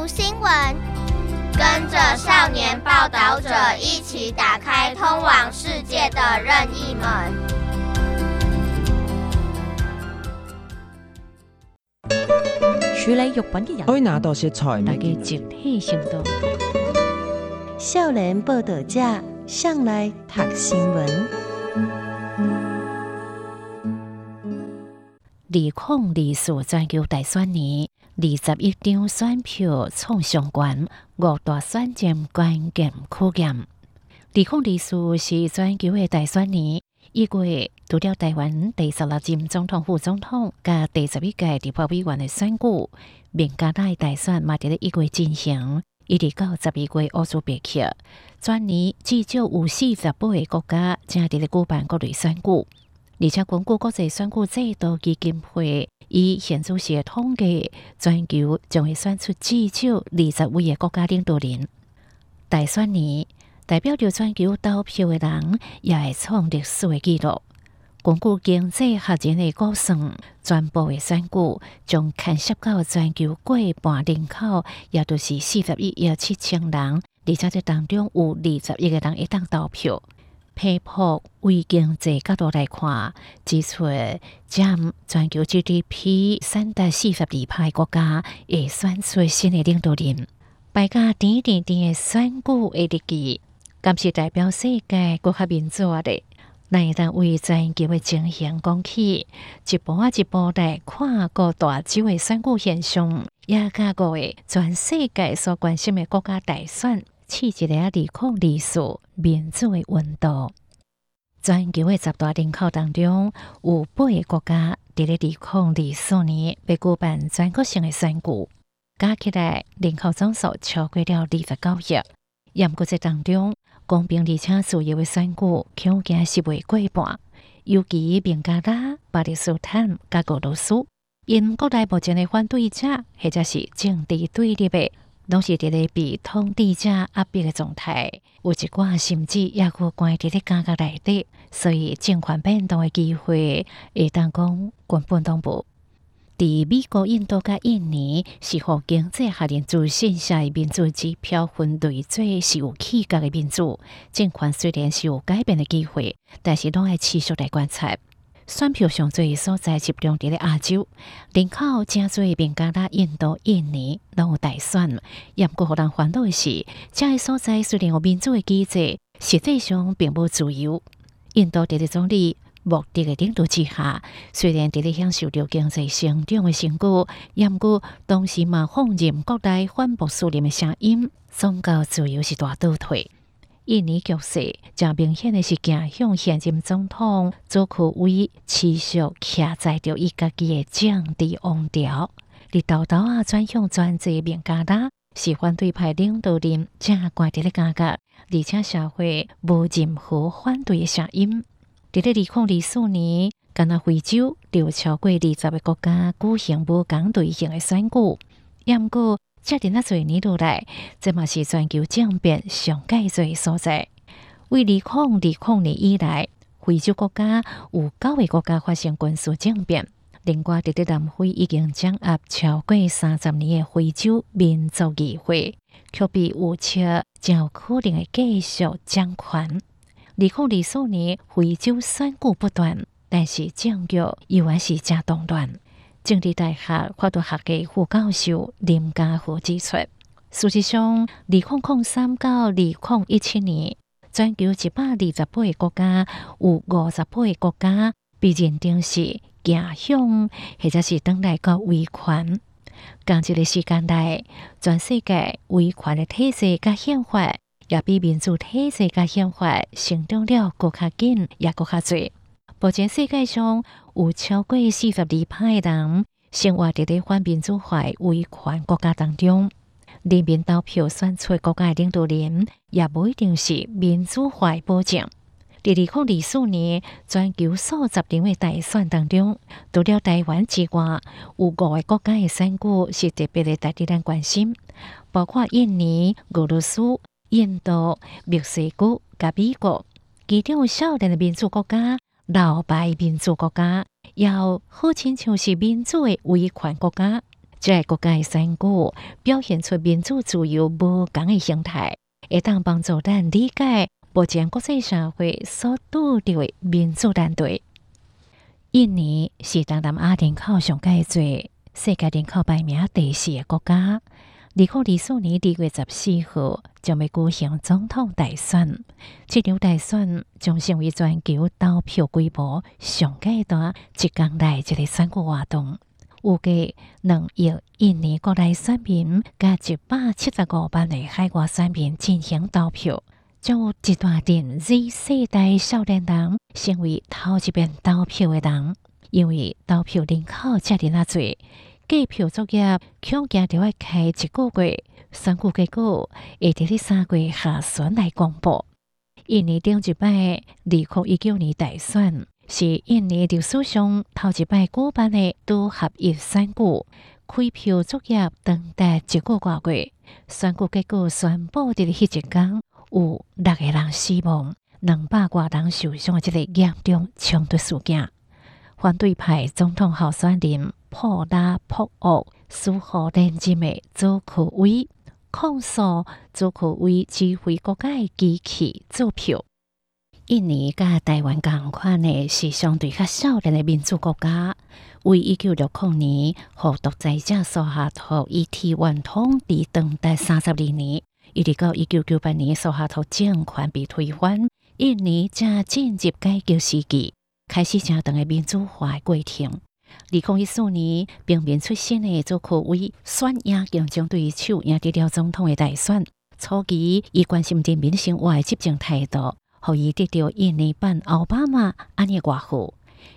读新闻，跟着少年报道者一起打开通往世界的任意门。处理肉品嘅人，可以拿到食材，大家集体行动。少年报道者上来读新闻。二零二四全球大选年，二十一张选票创上悬，五大选战关键考验。二零二四是全球的大选年，一月除了台湾第十六任总统、副总统甲第十一届立法委员的选举，孟加拉大选嘛伫咧一月进行，一直到十二月乌苏别克，全年至少有四十八个国家正伫咧举办各类选举。而且，根据国际选举制度基金会以现主时统计，全球将会选出至少二十位嘅国家领导人。大选年代表着全球投票嘅人也会创历史嘅纪录。根据经济学人嘅估算，全部嘅选举将牵涉到全球过半人口，也就是四十一亿七千人，而且这当中有二十亿个人会当投票。批破为经济角度来看，指出占全球 GDP 三到四十二派国家会选出新的领导人。大家点点点的选举的日期，敢是代表世界国家民主的，来当为全球的情形讲起，一步一步来跨过大洲的选举现象，也加过的全世界所关心的国家大选。起一个二零二四民主的运动，全球的十大人口当中，有八个国家伫咧二零二四年被举办全国性的选举，加起来人口总数超过了二十九亿。严格在当中，公平而且自由的选举，恐惊是未过半。尤其孟加拉、巴勒斯坦、甲俄罗斯，因国内目前的反对者或者是政治对立的。拢是伫咧被统治者压迫的状态，有一寡甚至也搁关伫咧监狱内底，所以政权变动的机会会当讲根本都无。伫美国、印度甲印尼，是互经济学人自信下的民主指标分类最是有气格的民主。政权虽然是有改变的机会，但是拢爱持续来观察。选票上最所在集中伫咧亚洲，人口正多孟加拉、印度、印尼拢有大选。也毋过互人烦恼的是，这个所在虽然有民主的机制，实际上并无自由。印度伫咧总理莫迪的领导之下，虽然伫咧享受着经济成长的成果，也毋过同时嘛放任国内反穆斯林的声音，宗教自由是大倒退。印尼局势正明显的是，走向现任总统佐科威持续徛在着伊家己的政治王朝，而豆豆啊转向专制孟加拉，是反对派领导人正关伫咧监狱，而且社会无任何反对的声音。伫咧二零二四年，敢若非洲有超过二十个国家举行无共类型的选举，也毋过。这点啊，多年落来，这嘛是全球政变上盖最所在。为二零二零年以来，非洲国家有九个国家发生军事政变。另外，伫咧南非已经掌握超过三十年的非洲民族议会，却被预测较可能会继续掌权。二零二四年，非洲选举不断，但是政局依然是正动乱。政治大学法律学嘅副教授林家和指出，事实上，二零零三到二零一七年，全球一百二十八个国家有五十八个国家被认定是假象，或者是等待个威权。同一个时间内，全世界维权的体制甲宪法，也比民主体制甲宪法成长了更加紧，也更加多。目前世界上有超过四十二派人生活伫咧反民主化维权国家当中，人民投票选出国家领导人，也不一定是民主化保证。在二零二四年全球数十场的大选当中，除了台湾之外，有五个国家的选举是特别的值得咱关心，包括印尼、俄罗斯、印度、墨西哥、甲美国，其中有少年的民主国家。老牌民主国家，要好亲像是民主的维权国家，这个国家的选举表现出民主自由无共的形态，会当帮助咱理解目前国际社会所拄着的民主难题。印尼是东南亚人口上盖济、世界人口排名第四个国家。二零二四年二月十四号将要举行总统大选，这场大选将成为全球投票规模上盖大一工来一个选举活动。预计两亿印尼国内选民甲一百七十五万的海外选民进行投票，将有一大群 Z 世代少年人成为头一遍投票的人，因为投票人口遮尔啊多，计票作业恐惊着要开一个月，选举结果会伫咧三月下旬来公布。印尼顶一摆二零一九年大选。是印尼历史上头一摆举办的都合一选举，开票作业长达一个多月，选举结果宣布的迄一天，有六个人死亡，两百多人受伤的这个严重冲突事件。反对派总统候选人普拉博沃苏荷连任的佐科威控诉佐科威指挥国家的机器作票。印尼甲台湾共款的是相对较少年的民主国家，为一九六零年互独裁者所下土以台湾统治长达三十二年，一直到一九九八年所下土政权被推翻，印尼才进入改革时期，开始正常的民主化的过程。二零一四年，平民出身的佐科威选赢竞争对手赢得了总统的大选，初期伊关心人民生活的执政态度。互伊得到印尼版奥巴马安尼外号，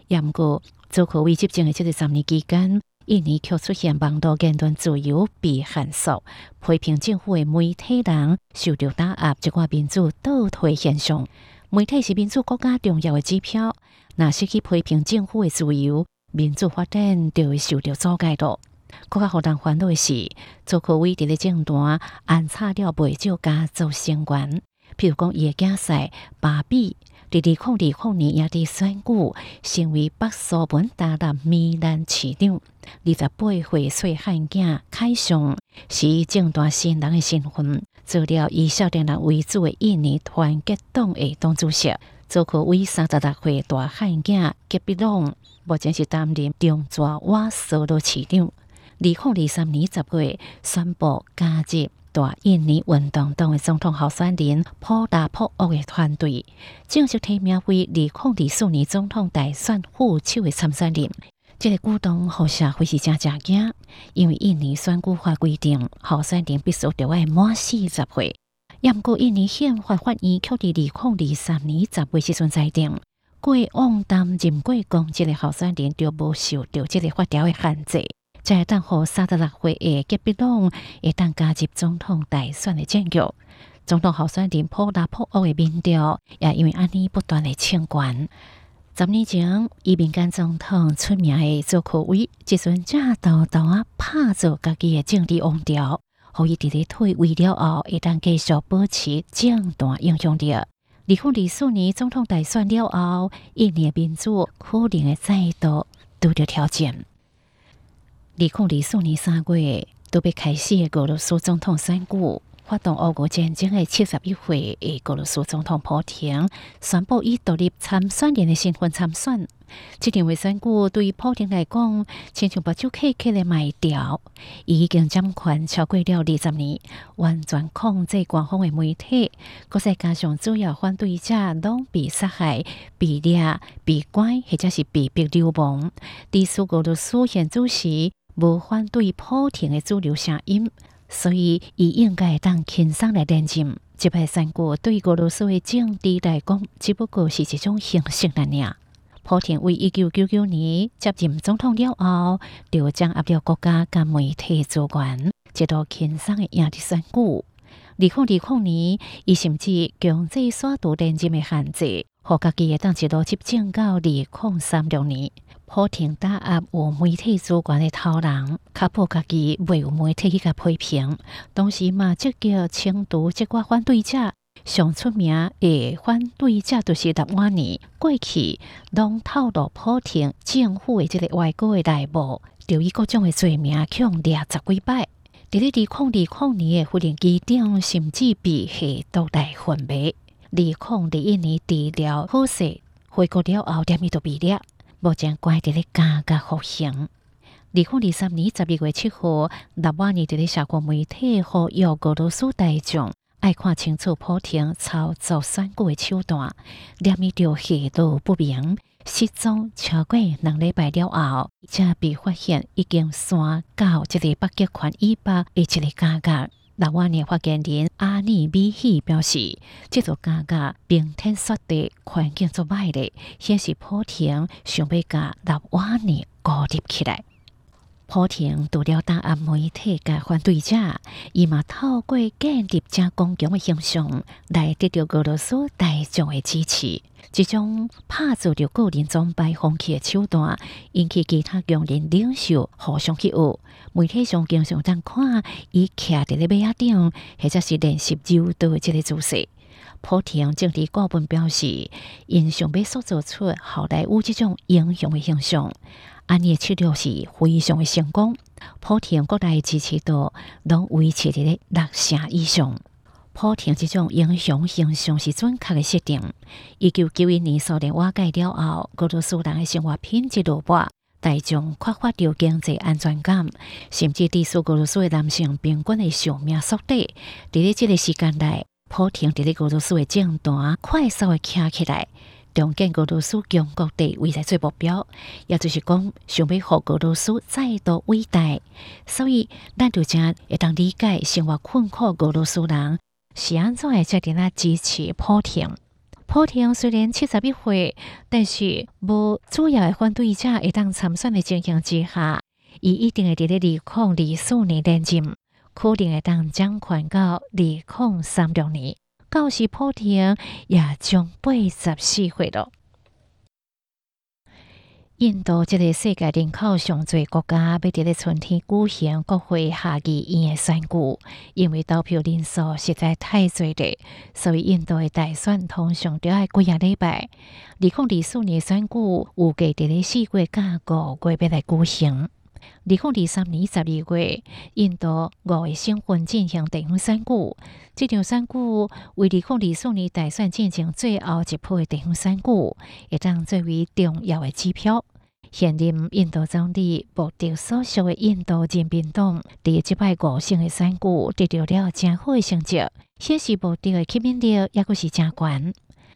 也毋过佐科威执政的这个十年期间，印尼却出现网络言论自由被限缩，批评政府的媒体人受到打压，一寡民主倒退现象。媒体是民主国家重要的指标，若失去批评政府的自由，民主发展就会受到阻碍咯。更加互人烦恼的是，佐科威伫咧政坛安插了不少家族成员。譬如讲，伊个囝婿巴比，伫二零二零年也伫选举成为北苏门答腊米兰市长。二十八岁细汉囝凯雄是政坛新人的身份，做了以少年人为主的印尼团结党的党主席。佐科威三十六岁大汉囝吉比隆，目前是担任中爪哇索罗市长。二零二三年十月宣布加入。大印尼运动党的总统候选人普拉博沃的团队正式提名为二零二四年总统大选副手的参选人。这个举动让社会是真正惊，因为印尼选举法规定候选人必须得要满四十岁。不过，印尼宪法法院却在二零二三年十月时阵裁定，过往担任过公职的候选人就无受到这个法条的限制。在当候三十六岁的吉比隆会当加入总统大选的战局，总统候选人普拉普沃的民调也因为安尼不断的升悬。十年前，伊民间总统出名的佐科威，即阵正偷偷啊拍造家己的政治王朝，可以伫咧退位了后，会当继续保持正大影响力。二零二四年总统大选了后，印尼民主可能会再度拄着挑战。二零二四年三月，都被开始俄罗斯总统选举，发动俄乌战争的七十一岁的俄罗斯总统普京宣布以独立参选人的身份参选。这场选举对普京来讲，亲像目睭刻刻的卖掉。已经掌权超过了二十年，完全控制官方的媒体，国再加上主要反对者拢被杀害、被掠、被关，或者是被逼流亡。第四俄罗斯现主席。无反对普京的主流声音，所以伊应该当轻松来连任。即摆选举对俄罗斯的政治来讲，只不过是一种形式而已。普廷为一九九九年接任总统了后，就掌握了国家甲媒体主权，一度轻松的赢得选举。二零二零年，伊甚至强制刷度连任的限制，互家己会当一路执政到二零三六年。普廷打压有媒体主管的头人，确保家己未有媒体去甲批评。同时嘛，积极清除这个反对者，上出名的反对者就是纳瓦尼。过去拢透露普廷政府的这个外交的内幕，就以各种的罪名强掠十几摆。伫咧二零二零年的无人机中，甚至被下毒来昏迷。二零二一年治疗好势，回国了后，点伊都被掠，目前关伫咧加加服刑。二零二三年十二月七号，纳瓦尼伫咧社交媒体呼吁俄罗斯大众爱看清楚普丁操作选举的手段，连伊就下落不明，失踪超过两礼拜了后，才被发现已经散到一个北极圈以北的一个加加。六安年发言人阿尼米希表示，这座加加冰天雪地，环境足歹的，显示普丁想要甲纳瓦尼孤立起来。普丁除了打压媒体甲反对者，伊嘛透过建立正公共的形象来得到俄罗斯大众的支持。这种拍造着个人崇拜风气的手段，引起其他强人领袖互相起哄。媒体上经常当看伊徛伫咧马顶，或者是练习柔道的这个姿势。普丁政治顾问表示，因想要塑造出好莱坞这种英雄的形象。安尼策略是非常的成功，普丁国内支持度拢维持伫咧六成以上。普丁这种英雄形象是准确的设定。一九九一年苏联瓦解了后，俄罗斯人的生活品质落败，大众缺乏着经济安全感，甚至致使俄罗斯的男性平均的寿命缩短。伫咧这个时间内，普丁伫咧俄罗斯的政坛快速的站起来。重建俄罗斯强国地位在做目标，也就是讲，想要互俄罗斯再度伟大。所以，咱就正会当理解生活困苦俄罗斯人是安怎会决定啊支持普丁。普丁虽然七十一岁，但是无主要的反对者会当参选的情形之下，伊一定会伫咧二零二四年连任，可能会当掌权到二零三六年。到时普丁也将八十四岁了。印度这个世界人口上最国家，要伫咧春天举行国会下议院的选举，因为投票人数实在太侪了，所以印度的大选通常都要几啊礼拜。二零二四年选举预计伫咧四月甲五月要来举行。二零二三年十二月，印度五个省份进行地方选举。这场选举为二零二四年大选进行最后一波的地方选举，也将作为重要的指标。现任印度总理莫迪所属的印度人民党，第一摆五省的选举得到了真好的成绩，显示莫迪的吸引力也阁是真悬。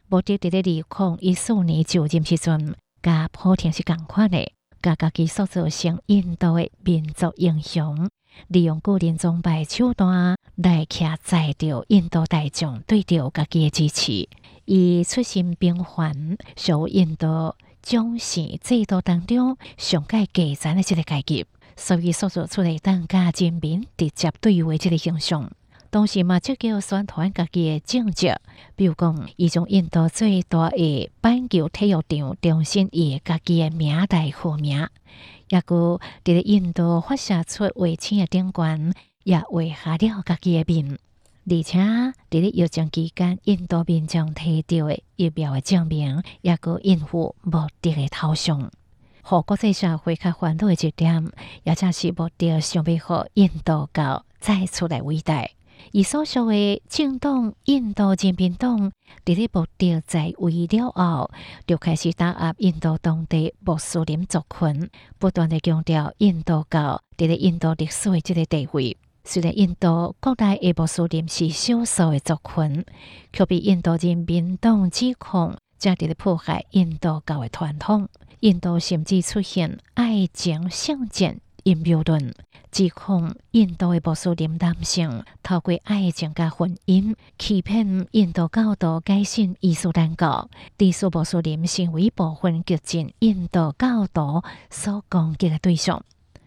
莫迪伫咧二零一四年就任时阵，甲普丁是共款的。把家己塑造成印度的民族英雄，利用个人崇拜手段来徛载着印度大众对着家己的支持。伊出身平凡，属印度种姓制度当中上界阶层的这个阶级，所以塑造出来当家人民直接对位这个形象。同时嘛，积极宣传家己的政绩，比如讲，伊从印度最大的板球体育场重新以家己的名来命名，也阁伫咧印度发射出卫星的顶端，也画下了家己的面。而且伫咧疫情期间，印度民众摕到的疫苗的证明，也阁印付莫迪的头像。互国际社会较欢乐的一点，也正是莫迪想要互印度教再出来伟大。伊所属的政党印度人民党，伫咧莫迪在位了后，就开始打压印度当地穆斯林族群，不断地强调印度教伫咧印度历史的这个地位。虽然印度国内的穆斯林是少数的族群，却被印度人民党指控，正伫咧破坏印度教的传统。印度甚至出现爱情圣战阴谋论。指控印度的穆斯林男性透过爱情加婚姻，欺骗印度教徒改信伊斯兰教，致使穆斯林成为部分激进印度教徒所攻击的对象。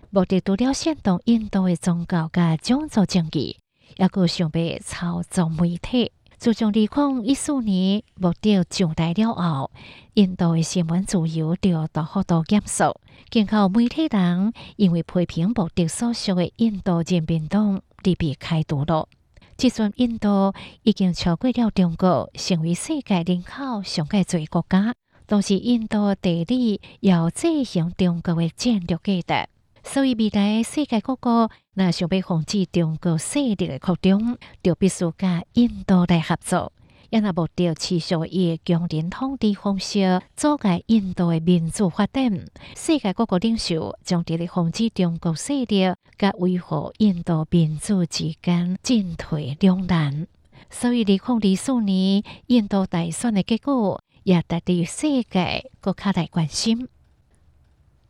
目的除了煽动印度的宗教加种族争议，也阁想要操纵媒体。自从二零一四年莫迪上台了后，印度的新闻自由就大幅度减少。更靠媒体人因为批评莫迪所属的印度人民党而被开除了。即阵印度已经超过了中国，成为世界人口上盖最国家。同时，印度地理要制衡中国的战略价值。所以未来世界各国若想要防止中国势力的扩张，就必须甲印度来合作。也若无着持续以强人统治方式阻碍印度的民主发展，世界各国领袖将致力防止中国势力甲维护印度民主之间进退两难。所以，二零二四年印度大选的结果也值得世界国家来关心。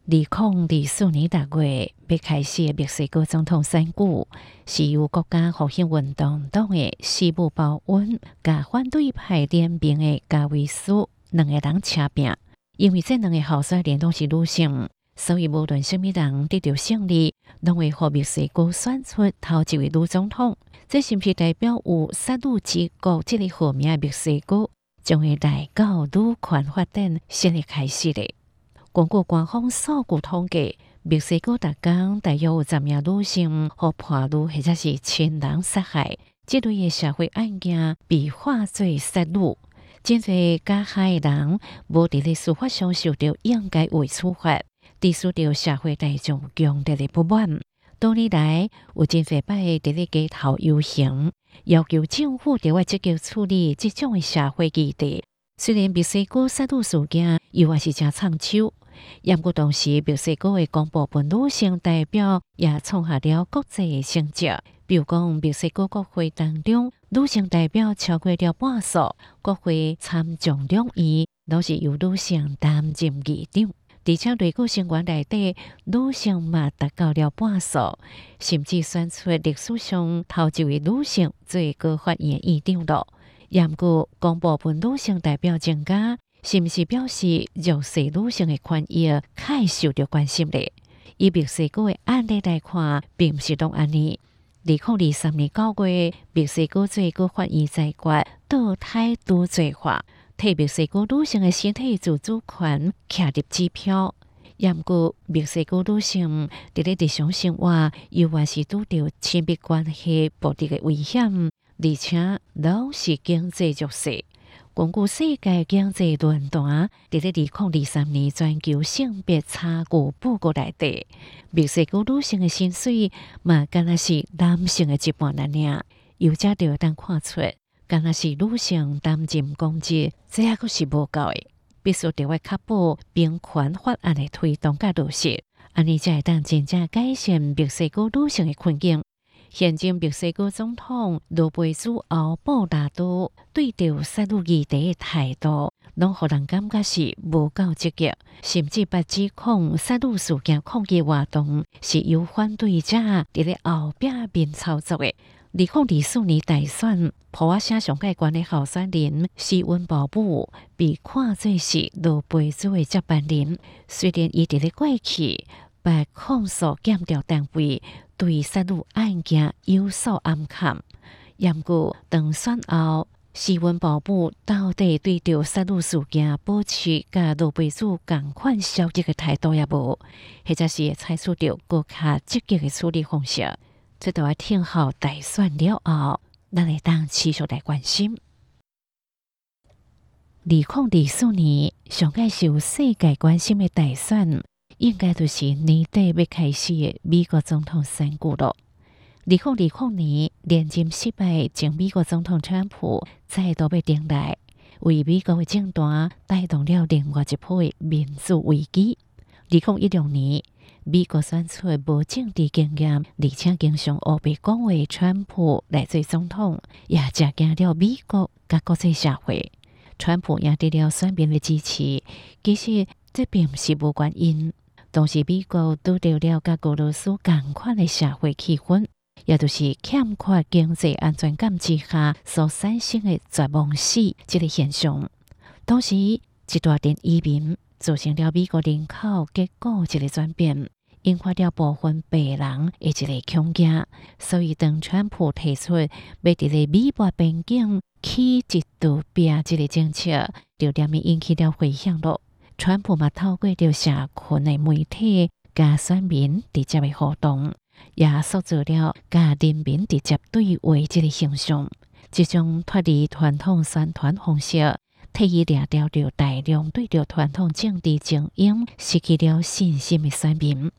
二零二四年六月要开始的墨西哥总统选举，是由国家复兴运动党的西部保温甲反对派联兵的加维斯两个人掐拼。因为这两个候选人都是女性，所以无论什么人得到胜利，拢会和墨西哥选出头一位女总统。这是不是代表有杀戮之国这个好名的墨西哥将会来到女权发展新的开始咧？根据官方数据统计，墨西哥达工大约有十名女性和伴侣或者是亲人杀害，这类的社会案件被化作杀戮。真侪加害人无伫咧司法上受到应该为处罚，致使到社会大众强烈的不满。多年来，有真侪摆伫咧街头游行，要求政府着爱积极处理这种的社会议题。虽然墨西哥杀戮事件犹还是真长久。也不过当时，墨西哥的公部分女性代表也创下了国际的成绩。比如讲，墨西哥国会当中，女性代表超过了半数，国会参众两院都是由女性担任议长。而且，内阁成员内底，女性嘛达到了半数，甚至选出历史上头一位女性最高法院议长了。也不过，公部分女性代表增加。是毋是表示弱势女性的权益较受到关心咧？以墨西哥的案例来看，并毋是拢安尼。二零二三年九月，墨西哥最高法院裁决堕胎多罪化，替墨西哥女性的身体自主权敲入支票。也毋过，墨西哥女性伫咧日常生活，犹原是拄着亲密关系暴力的危险，而且拢是经济弱势。根据世界经济论坛伫咧二零二三年全球性别差距报告内底，墨西哥女性的薪水嘛，敢若是男性的一半尔尔。有家就当看出，敢若是女性担任公职，这抑阁是无够的，必须着爱确保平权法案的推动甲落实，安尼才会当真正改善墨西哥女性的困境。现今墨西哥总统罗贝兹奥布达多对着杀戮议题的态度，拢互人感觉是无够积极，甚至把指控杀戮事件抗议活动是由反对者伫咧后壁面操作的。二零二四年大选，普瓦县上盖关的候选人西温保布被看作是罗贝兹的接班人，虽然伊伫咧过去被控诉检调单位。对杀戮案件有所暗藏，不过当选后，西温保部到底对着杀戮事件保持甲罗贝兹共款消极的态度也无，或者是采取着更加积极的处理方式，这都要听候大选了后，咱会当持续来关心。二零二四年上届受世界关心的大选。应该就是年底要开始的美国总统选举了。二零二零年连任失败，前美国总统川普再度被顶来，为美国的政坛带动了另外一波的民主危机。二零一六年，美国选出无政治经验，而且经常黑白讲话的川普来做总统，也震惊了美国甲国际社会。川普赢得了选民的支持，其实这并不是无原因。当时美国拄着了甲俄罗斯共款的社会气氛，也就是欠缺经济安全感之下所产生的绝望死这个现象。当时一大群移民造成了美国人口结构一个转变，引发了部分白人的一个恐惊。所以当川普提出要伫咧美国边境起一堵壁这个政策，就连咪引起了回响咯。川普嘛透过着社群的媒体，甲选民直接的互动，也塑造了甲人民直接对话这个形象。这种脱离传统宣传方式，替伊掠掉着大量对着传统政治精英失去了信心的选民。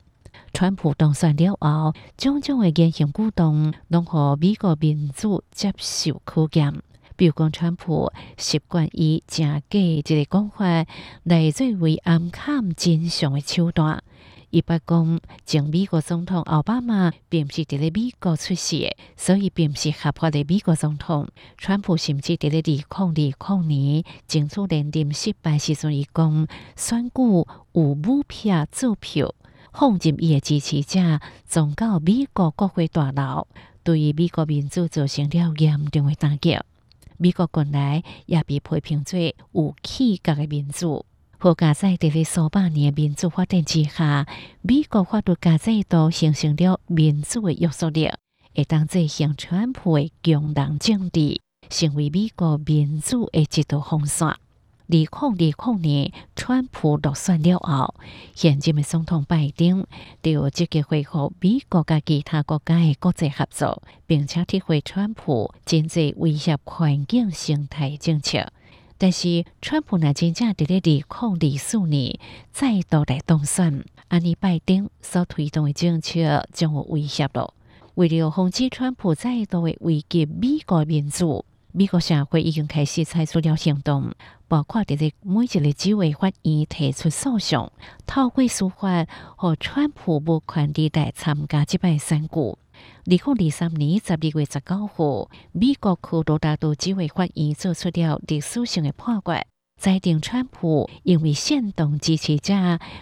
川普当选了后，种种的言行举动，拢互美国民主接受考验。比如讲，川普习惯以真假一个讲法来作为暗崁真相的手段。伊捌讲，前美国总统奥巴马并不是伫咧美国出世，所以并不是合法的美国总统。川普甚至伫咧二零二零年争取连任失败时阵，伊讲选举有舞弊作票，放任伊的支持者撞到美国国会大楼，对于美国民主造成了严重的打击。美国国内也被批评做有气格的民主。好加在伫咧数百年民主发展之下，美国法律加制度形成了民主的约束力，会当做向川普的强人政治，成为美国民主的一道风扇。二零二零年，川普落选了后，现任的总统拜登就积极恢复美国甲其他国家的国际合作，并且体会川普真济威胁环境生态政策。但是，川普若真正伫咧二零二四年再度来当选，安尼拜登所推动的政策将有威胁咯。为了防止川普再度的危及美国民主，美国社会已经开始采取了行动，包括伫咧每一个州的法院提出诉讼，透过司法和川普无权利来参加这摆选举。二零二三年十二月十九号，美国科罗拉多州的法院做出了历史性的判决，裁定川普因为煽动支持者，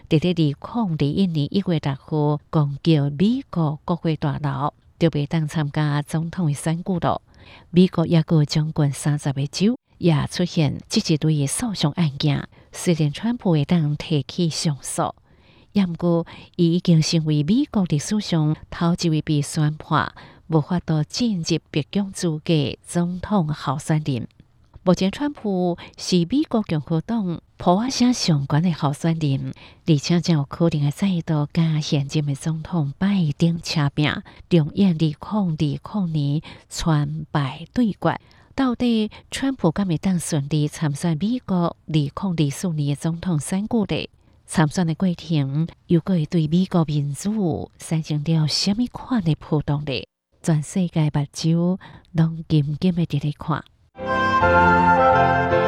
伫咧二零二一年一月六号攻击美国国会大楼，就袂当参加总统的选举了。美国也有将近三十个州也出现这一类的诉讼案件，虽然川普会当提起上诉。也毋过，伊已经成为美国历史上头一位被宣判无法度进入白宫资格总统候选人。目前，川普是美国共和党普瓦声上关的候选人，而且将有可能会再度跟现任的总统拜登掐拼，重演二零二零年川拜对决。到底川普敢会当顺利参选美国二零二四年的总统选举的？参选的过程，又会对美国民主产生了什么款的波动力？全世界目睭拢紧紧的伫咧看。Thank you.